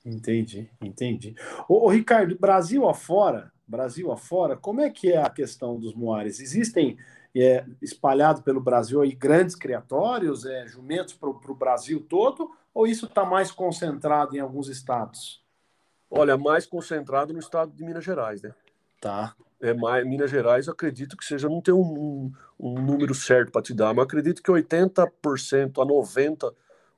Entendi, entendi. Ô, ô, Ricardo, Brasil afora, Brasil afora, como é que é a questão dos moares? Existem é, espalhado pelo Brasil aí grandes criatórios, é, jumentos para o Brasil todo, ou isso está mais concentrado em alguns estados? Olha, mais concentrado no estado de Minas Gerais, né? Tá. É, mais, Minas Gerais, acredito que seja, não tem um, um, número certo para te dar, mas acredito que 80% a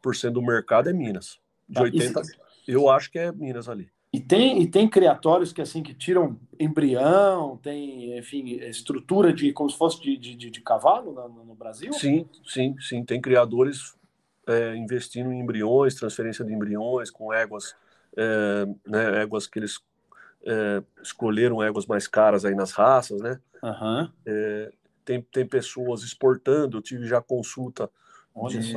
90% do mercado é Minas. De tá. 80%, eu acho que é Minas ali. E tem, e tem criatórios que assim que tiram embrião, tem, enfim, estrutura de como se fosse de, de, de cavalo no, no, Brasil? Sim, sim, sim. Tem criadores é, investindo em embriões, transferência de embriões com éguas, é, né, éguas que eles é, escolheram éguas mais caras aí nas raças, né? Uhum. tem, tem pessoas exportando. Eu tive já consulta de,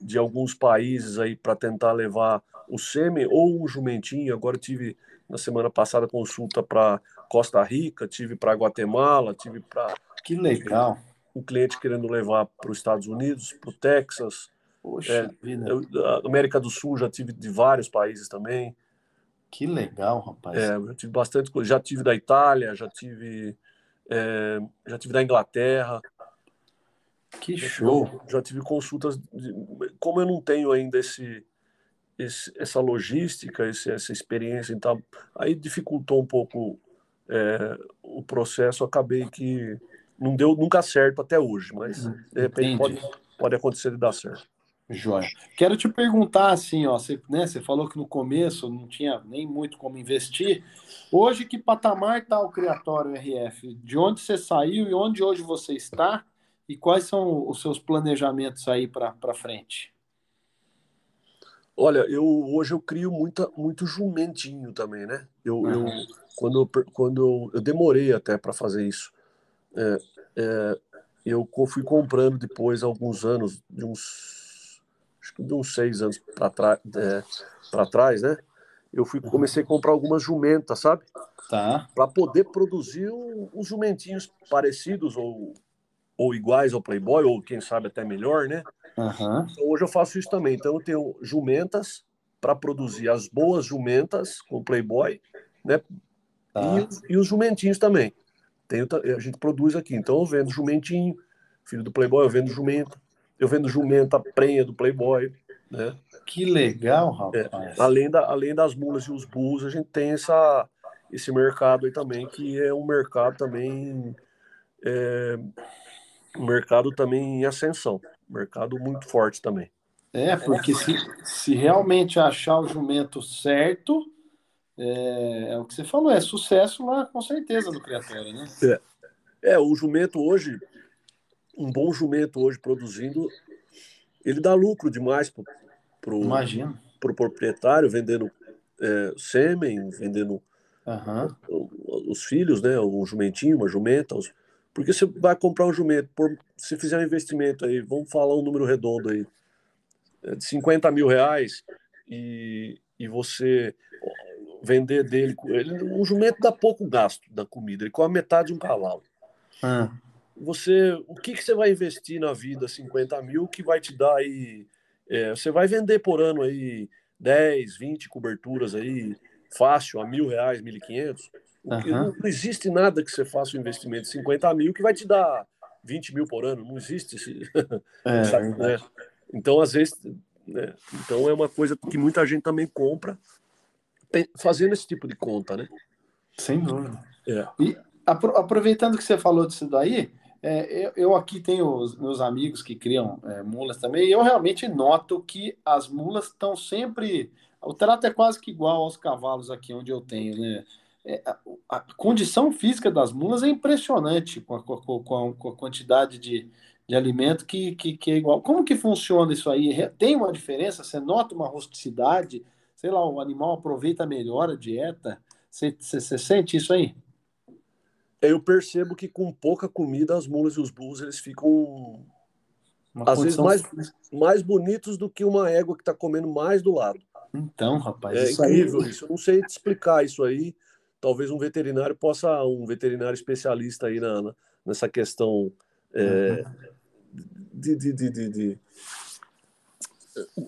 de alguns países aí para tentar levar o sêmen ou o jumentinho. Agora tive na semana passada consulta para Costa Rica, tive para Guatemala, tive para que legal um cliente querendo levar para os Estados Unidos, para o Texas. Poxa é, eu, América do Sul já tive de vários países também. Que legal, rapaz. É, eu tive bastante coisa. Já tive da Itália, já tive, é, já tive da Inglaterra. Que show! Já, já tive consultas. De, como eu não tenho ainda esse, esse, essa logística, esse, essa experiência, então, aí dificultou um pouco é, o processo. Acabei que não deu nunca certo até hoje, mas de repente pode, pode acontecer de dar certo. Joia. Quero te perguntar assim, ó, você, né, você falou que no começo não tinha nem muito como investir. Hoje, que patamar está o Criatório RF? De onde você saiu e onde hoje você está? E quais são os seus planejamentos aí para frente? Olha, eu hoje eu crio muita, muito jumentinho também, né? Eu, uhum. eu quando, quando eu demorei até para fazer isso, é, é, eu fui comprando depois alguns anos, de uns acho que de uns seis anos para trás, é, trás, né? Eu fui comecei a comprar algumas jumentas, sabe? Tá. Para poder produzir uns jumentinhos parecidos ou ou iguais ao Playboy ou quem sabe até melhor, né? Uhum. Então, hoje eu faço isso também. Então eu tenho jumentas para produzir as boas jumentas com Playboy, né? Tá. E, os, e, os jumentinhos também. Tenho, a gente produz aqui. Então eu vendo jumentinho, filho do Playboy, eu vendo jumenta. Eu vendo jumenta prenha do Playboy, né? Que legal, rapaz. É, além, da, além das mulas e os bulls, a gente tem essa, esse mercado aí também, que é um mercado também é, um mercado também em ascensão mercado muito forte também. É, porque se, se realmente achar o jumento certo, é, é, o que você falou, é sucesso lá com certeza do criatório, né? É. é, o jumento hoje, um bom jumento hoje produzindo, ele dá lucro demais Imagina. pro proprietário, vendendo é, sêmen, vendendo uhum. os filhos, né? Um jumentinho, uma jumenta, os, porque você vai comprar um jumento, por, se fizer um investimento aí, vamos falar um número redondo aí, é de 50 mil reais, e, e você vender dele, ele, um jumento dá pouco gasto da comida, ele come metade de um cavalo. Ah. Você, o que, que você vai investir na vida 50 mil que vai te dar aí, é, você vai vender por ano aí 10, 20 coberturas aí, fácil, a mil reais, mil e quinhentos. Não, não, existe nada que você faça um investimento de 50 mil que vai te dar 20 mil por ano. Não existe esse. É, né? Então, às vezes. Né? Então, é uma coisa que muita gente também compra fazendo esse tipo de conta, né? Sem dúvida. É. E aproveitando que você falou disso daí, é, eu, eu, aqui tenho os meus amigos que criam é, mulas também, e eu realmente noto que as mulas estão sempre. O trato é quase que igual aos cavalos aqui onde eu tenho, né? é, a, a, condição física das mulas é impressionante com a, com a, com a quantidade de, De alimento que, que, que é igual. Como que funciona isso aí? Tem uma diferença? Você nota uma rusticidade? Sei lá, o animal aproveita melhor a dieta? Você, você, você sente isso aí? Eu percebo que com pouca comida as mulas e os burros eles ficam uma às condição... vezes mais, mais bonitos do que uma égua que está comendo mais do lado. Então, rapaz, é isso incrível aí... isso. Eu não sei te explicar isso aí. Talvez um veterinário possa, um veterinário especialista aí na, na nessa questão é, de, de, de, de,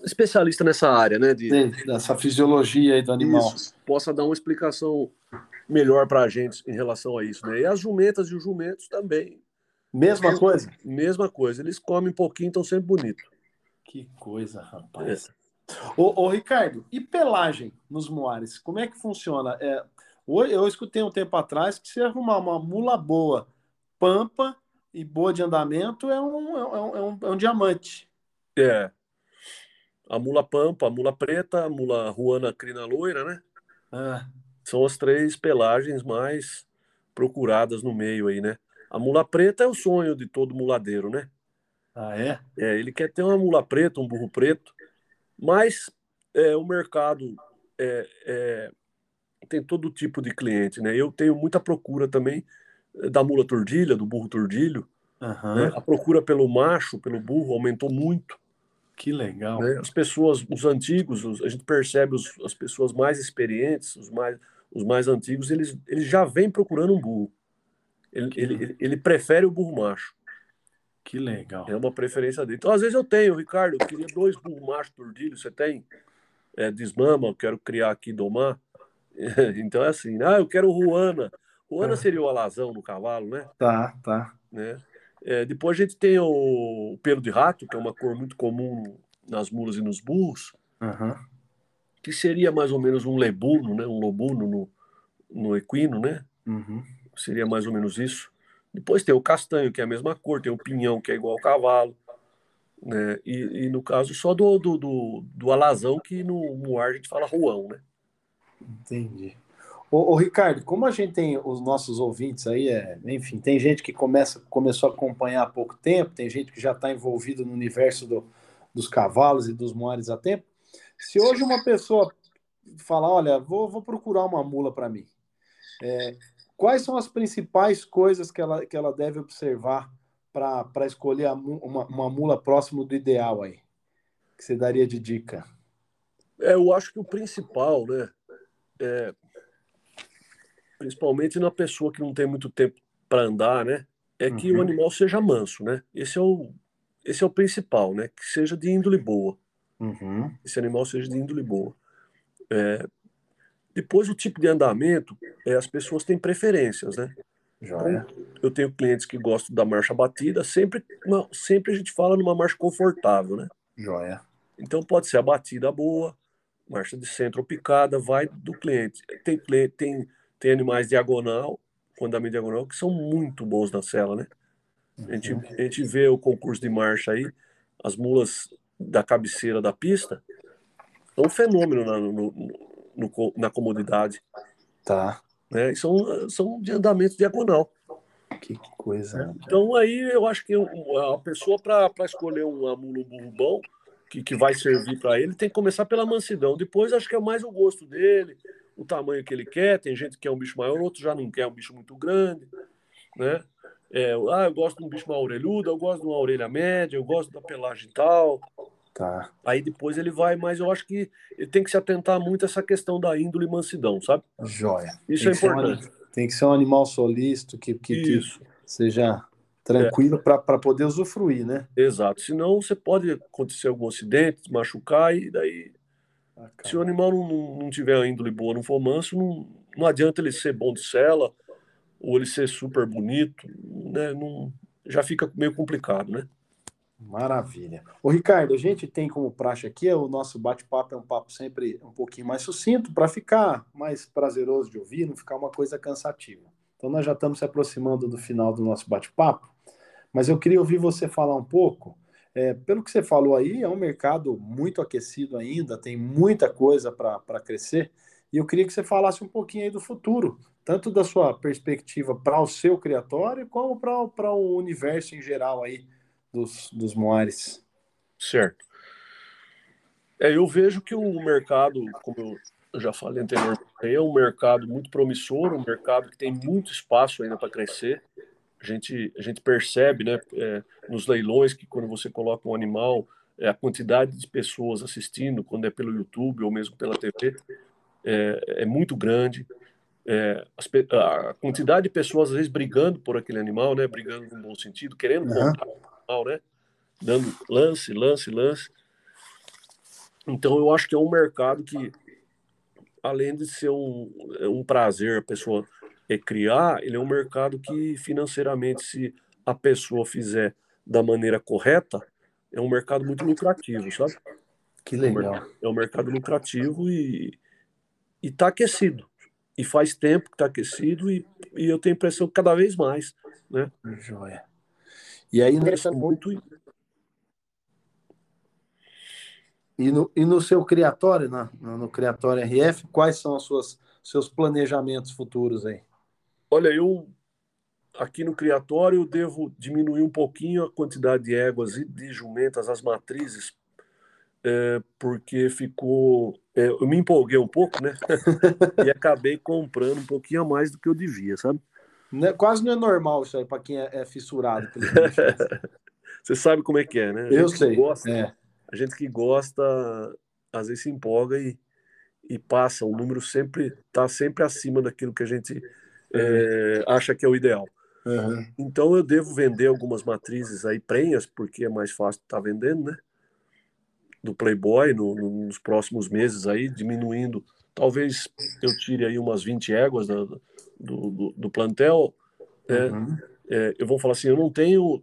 especialista nessa área, né? De, dessa fisiologia aí do animal. Isso, possa dar uma explicação melhor para a gente em relação a isso, né? E as jumentas e os jumentos também. Mesma coisa? Mesma coisa. Eles comem um pouquinho, estão sempre bonitos. Que coisa, rapaz. É. Ô, ô, Ricardo, e pelagem nos moares? Como é que funciona? É, eu escutei um tempo atrás que se arrumar uma mula boa, pampa e boa de andamento, é um, é um, é um, é um diamante. É. A mula pampa, a mula preta, a mula ruana crina loira, né? Ah. São as três pelagens mais procuradas no meio aí, né? A mula preta é o sonho de todo muladeiro, né? Ah, é? É, ele quer ter uma mula preta, um burro preto, mas é, o mercado é, é, tem todo tipo de cliente, né? Eu tenho muita procura também é, da mula tordilha, do burro tordilho. Uhum. Né? A procura pelo macho, pelo burro, aumentou muito. Que legal. Né? As pessoas, os antigos, os, a gente percebe os, as pessoas mais experientes, os mais, os mais antigos, eles, eles já vêm procurando um burro. Ele, ele, ele, prefere o burro macho. Que legal. É uma preferência dele. Então, às vezes eu tenho, Ricardo, eu queria dois burros machos tordilhos. Você tem? É, desmama, eu quero criar aqui, domar. então é assim, ah, eu quero Ruana. Ruana é. seria o alazão no cavalo, né? Tá, tá. Né? É, depois a gente tem o, pelo de rato, que é uma cor muito comum nas mulas e nos burros, uhum. que seria mais ou menos um lebuno, né? um lobuno no, no equino, né? Uhum. Seria mais ou menos isso. Depois tem o castanho, que é a mesma cor, tem o pinhão, que é igual ao cavalo. Né? E, e no caso só do, do, do, do, alazão, que no moar a gente fala ruão, né? Entendi. Ô, ô, Ricardo, como a gente tem os nossos ouvintes aí, é, enfim, tem gente que começa, começou a acompanhar há pouco tempo, tem gente que já está envolvido no universo do, dos cavalos e dos moares há tempo. Se hoje uma pessoa falar, olha, vou, vou procurar uma mula para mim, é, quais são as principais coisas que ela, que ela deve observar para escolher a, uma, uma mula próximo do ideal aí? Que você daria de dica? É, eu acho que o principal, né, é, principalmente na pessoa que não tem muito tempo para andar, né? É que uhum. o animal seja manso, né? Esse é o, esse é o principal, né? Que seja de índole boa. Uhum. Esse animal seja de índole boa. É, depois, o tipo de andamento, é, as pessoas têm preferências, né? Joia. Eu tenho clientes que gostam da marcha batida, sempre, sempre a gente fala numa marcha confortável, né? Joia. Então pode ser a batida boa, marcha de centro ou picada, vai do cliente. Tem, tem tem animais diagonal, com andamento diagonal, que são muito bons na cela, né? A gente, uhum. a gente vê o concurso de marcha aí, as mulas da cabeceira da pista, é um fenômeno na, no, no, na comodidade. Tá. Né? E são, são de andamento diagonal. Que coisa. Né? Então aí eu acho que a pessoa para escolher um mula um burro bom, que, que vai servir para ele, tem que começar pela mansidão. Depois acho que é mais o gosto dele, o tamanho que ele quer. Tem gente que quer um bicho maior, outro já não quer um bicho muito grande, né? É, ah, eu gosto de um bicho mais orelhudo, eu gosto de uma orelha média, eu gosto da pelagem tal. Tá. Aí depois ele vai, mas eu acho que ele tem que se atentar muito a essa questão da índole e mansidão, sabe? Joia. Isso tem é importante. Um, tem que ser um animal solícito, que, que, que seja tranquilo é. para poder usufruir, né? Exato. Senão você pode acontecer algum acidente, machucar e daí ah, Se o animal não, não, tiver a índole boa, não for manso, não, não adianta ele ser bom de cela ou ele ser super bonito, né? Não, já fica meio complicado, né? Maravilha. O Ricardo, a gente tem como praxe aqui, o nosso bate-papo é um papo sempre um pouquinho mais sucinto, para ficar mais prazeroso de ouvir, não ficar uma coisa cansativa. Então, nós já estamos se aproximando do final do nosso bate-papo, mas eu queria ouvir você falar um pouco é, pelo que você falou aí, é um mercado muito aquecido ainda, tem muita coisa para crescer. E eu queria que você falasse um pouquinho aí do futuro, tanto da sua perspectiva para o seu criatório, como para o universo em geral aí dos, dos moares. Certo. É, eu vejo que o mercado, como eu já falei anteriormente, é um mercado muito promissor, um mercado que tem muito espaço ainda para crescer. A gente, a gente percebe né, é, nos leilões que quando você coloca um animal, é, a quantidade de pessoas assistindo, quando é pelo YouTube ou mesmo pela TV, é, é muito grande. É, a quantidade de pessoas às vezes brigando por aquele animal, né, brigando no bom sentido, querendo uhum. comprar o animal, né, dando lance, lance, lance. Então eu acho que é um mercado que, além de ser um, um prazer a pessoa é criar, ele é um mercado que financeiramente, se a pessoa fizer da maneira correta, é um mercado muito lucrativo, sabe? Que legal. É um mercado lucrativo e está aquecido. E faz tempo que está aquecido e, e eu tenho a impressão que cada vez mais, né? Joia. E aí nessa muito e no, e no seu criatório, na, no criatório RF, quais são os seus planejamentos futuros aí? Olha, eu aqui no criatório eu devo diminuir um pouquinho a quantidade de éguas e de jumentas, as matrizes, é, porque ficou. É, eu me empolguei um pouco, né? e acabei comprando um pouquinho a mais do que eu devia, sabe? Não é, quase não é normal isso aí para quem é, é fissurado. Você sabe como é que é, né? Eu sei. Gosta, é a gente que gosta, às vezes se empolga e, e passa. O número sempre está sempre acima daquilo que a gente é, acha que é o ideal. Uhum. Então eu devo vender algumas matrizes aí prenhas, porque é mais fácil estar tá vendendo, né? Do Playboy no, no, nos próximos meses aí, diminuindo. Talvez eu tire aí umas 20 éguas do, do, do plantel. É, uhum. é, eu vou falar assim, eu não tenho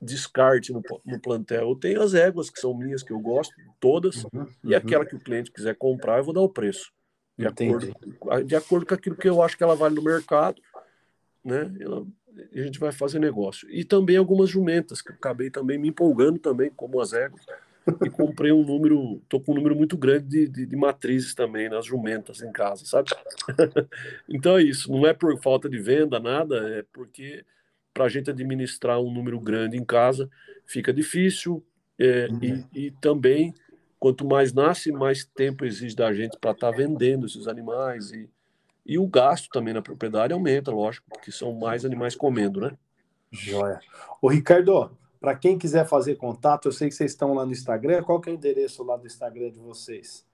descarte no, no, plantel. Eu tenho as éguas que são minhas, que eu gosto, todas, uhum. e aquela que o cliente quiser comprar, eu vou dar o preço. De acordo, de acordo com aquilo que eu acho que ela vale no mercado, né? Ela, a gente vai fazer negócio. E também algumas jumentas, que eu acabei também me empolgando também, como as éguas. E comprei um número, tô com um número muito grande de, de, de matrizes também nas jumentas em casa, sabe? então é isso, não é por falta de venda, nada, é porque para a gente administrar um número grande em casa fica difícil é, uhum. e, e, também quanto mais nasce mais tempo exige da gente para estar tá vendendo esses animais e, e o gasto também na propriedade aumenta lógico porque são mais animais comendo né Joia. O Ricardo para quem quiser fazer contato eu sei que vocês estão lá no Instagram qual que é o endereço lá do Instagram de vocês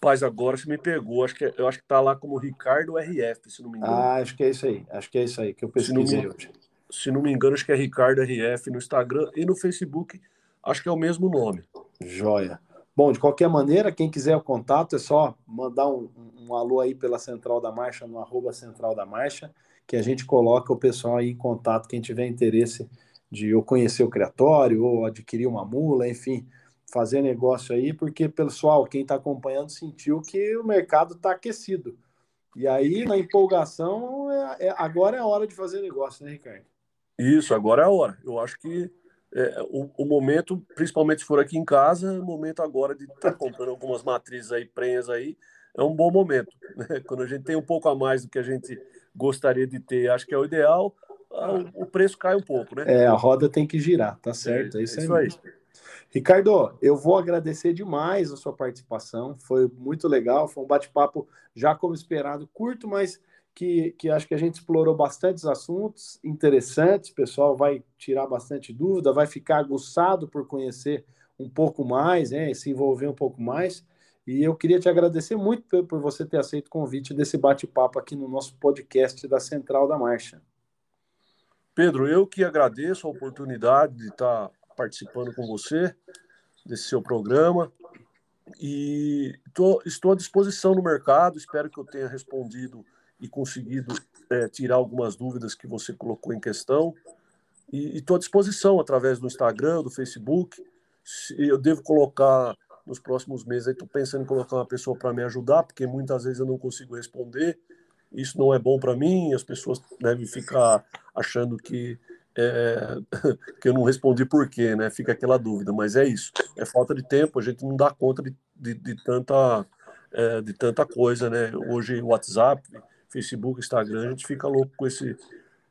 Paz, agora você me pegou. Acho que, é, eu acho que tá lá como Ricardo RF, se não me engano. Ah, acho que é isso aí. Acho que é isso aí que eu pesquisei hoje se não me engano, acho que é Ricardo RF no Instagram e no Facebook, acho que é o mesmo nome. Joia. Bom, de qualquer maneira, quem quiser o contato é só mandar um, um alô aí pela Central da Marcha, no arroba Central da Marcha, que a gente coloca o pessoal aí em contato, quem tiver interesse de ou conhecer o criatório, ou adquirir uma mula, enfim, fazer negócio aí, porque, pessoal, quem está acompanhando sentiu que o mercado está aquecido. E aí, na empolgação, é, é, agora é a hora de fazer negócio, né, Ricardo? Isso, agora é a hora. Eu acho que é, o, o, momento, principalmente se for aqui em casa, o momento agora de estar tá comprando algumas matrizes aí, prenhas aí, é um bom momento. Né? Quando a gente tem um pouco a mais do que a gente gostaria de ter, acho que é o ideal, o preço cai um pouco, né? É, a roda tem que girar, tá certo? É, é isso, é isso aí. Ricardo, eu vou agradecer demais a sua participação, foi muito legal, foi um bate-papo já como esperado, curto, mas que, que acho que a gente explorou bastantes assuntos interessantes, o pessoal vai tirar bastante dúvida, vai ficar aguçado por conhecer um pouco mais, né, se envolver um pouco mais. E eu queria te agradecer muito por, por você ter aceito o convite desse bate-papo aqui no nosso podcast da Central da Marcha. Pedro, eu que agradeço a oportunidade de estar participando com você desse seu programa e tô, estou à disposição no mercado. Espero que eu tenha respondido e conseguido é, tirar algumas dúvidas que você colocou em questão. E estou à disposição através do Instagram, do Facebook. Eu devo colocar nos próximos meses, estou pensando em colocar uma pessoa para me ajudar, porque muitas vezes eu não consigo responder. Isso não é bom para mim, as pessoas devem ficar achando que é, que eu não respondi por quê, né? Fica aquela dúvida, mas é isso. É falta de tempo, a gente não dá conta de, de, de tanta, é, de tanta coisa, né? Hoje, WhatsApp, Facebook, Instagram, a gente fica louco com esse,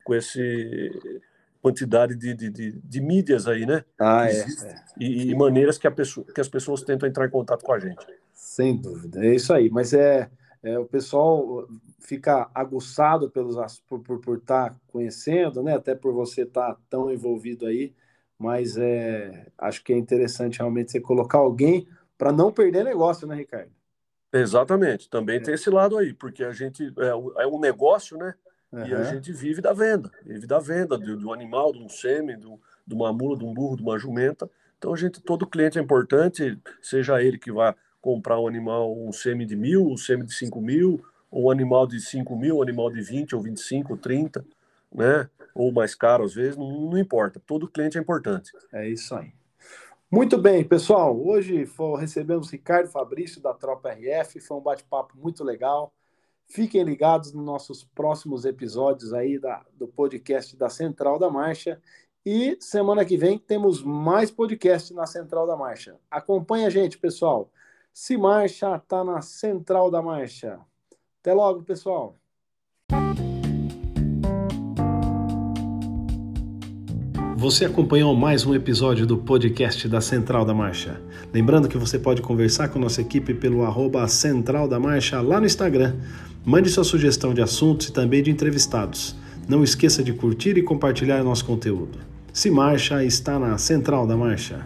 com esse, quantidade de, de, de, de mídias aí, né? Ah, é, é. E, e, maneiras que, a pessoa, que as pessoas tentam entrar em contato com a gente. Sem dúvida, é isso aí. Mas é, é o pessoal fica aguçado pelos, por, por, por estar tá conhecendo, né? Até por você estar tá tão envolvido aí. Mas é, acho que é interessante realmente você colocar alguém para não perder negócio, né, Ricardo? Exatamente. Também é. tem esse lado aí, porque a gente é, é um negócio, né? Uhum. E a gente vive da venda, vive da venda do, do animal, de um sêmen, do, de uma mula, de um burro, de uma jumenta. Então, a gente, todo cliente é importante, seja ele que vá comprar um animal, um sêmen de mil, um sêmen de cinco mil, ou um animal de cinco mil, um animal de 20 ou 25 ou 30, né? Ou mais caro às vezes, não, não importa. Todo cliente é importante. É isso aí. Muito bem, pessoal. Hoje recebemos Ricardo Fabrício da Tropa RF. Foi um bate-papo muito legal. Fiquem ligados nos nossos próximos episódios aí da, do podcast da Central da Marcha. E semana que vem temos mais podcast na Central da Marcha. Acompanhe a gente, pessoal. Se marcha, tá na Central da Marcha. Até logo, pessoal. Você acompanhou mais um episódio do podcast da Central da Marcha. Lembrando que você pode conversar com nossa equipe pelo arroba Central da Marcha lá no Instagram. Mande sua sugestão de assuntos e também de entrevistados. Não esqueça de curtir e compartilhar nosso conteúdo. Se Marcha está na Central da Marcha.